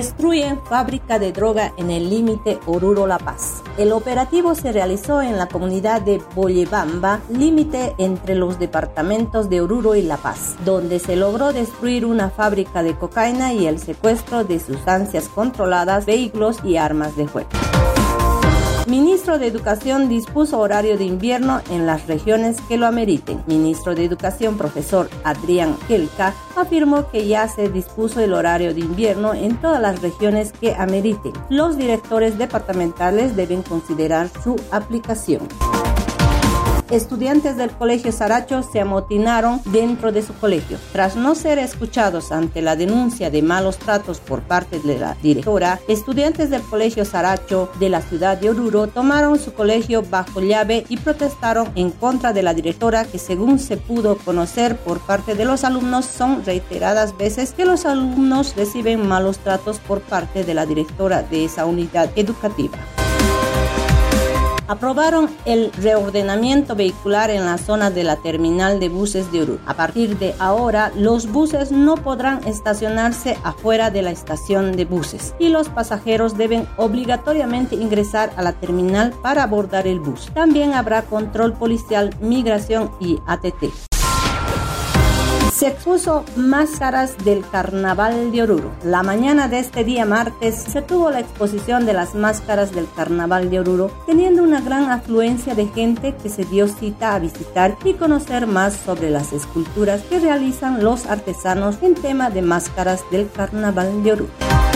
Destruyen fábrica de droga en el límite Oruro-La Paz. El operativo se realizó en la comunidad de Boyebamba, límite entre los departamentos de Oruro y La Paz, donde se logró destruir una fábrica de cocaína y el secuestro de sustancias controladas, vehículos y armas de fuego. Ministro de Educación dispuso horario de invierno en las regiones que lo ameriten. Ministro de Educación, profesor Adrián Kelka, afirmó que ya se dispuso el horario de invierno en todas las regiones que ameriten. Los directores departamentales deben considerar su aplicación estudiantes del Colegio Saracho se amotinaron dentro de su colegio. Tras no ser escuchados ante la denuncia de malos tratos por parte de la directora, estudiantes del Colegio Saracho de la ciudad de Oruro tomaron su colegio bajo llave y protestaron en contra de la directora que según se pudo conocer por parte de los alumnos son reiteradas veces que los alumnos reciben malos tratos por parte de la directora de esa unidad educativa aprobaron el reordenamiento vehicular en la zona de la terminal de buses de Oruro. A partir de ahora, los buses no podrán estacionarse afuera de la estación de buses y los pasajeros deben obligatoriamente ingresar a la terminal para abordar el bus. También habrá control policial, migración y ATT se expuso máscaras del Carnaval de Oruro. La mañana de este día martes se tuvo la exposición de las máscaras del Carnaval de Oruro, teniendo una gran afluencia de gente que se dio cita a visitar y conocer más sobre las esculturas que realizan los artesanos en tema de máscaras del Carnaval de Oruro.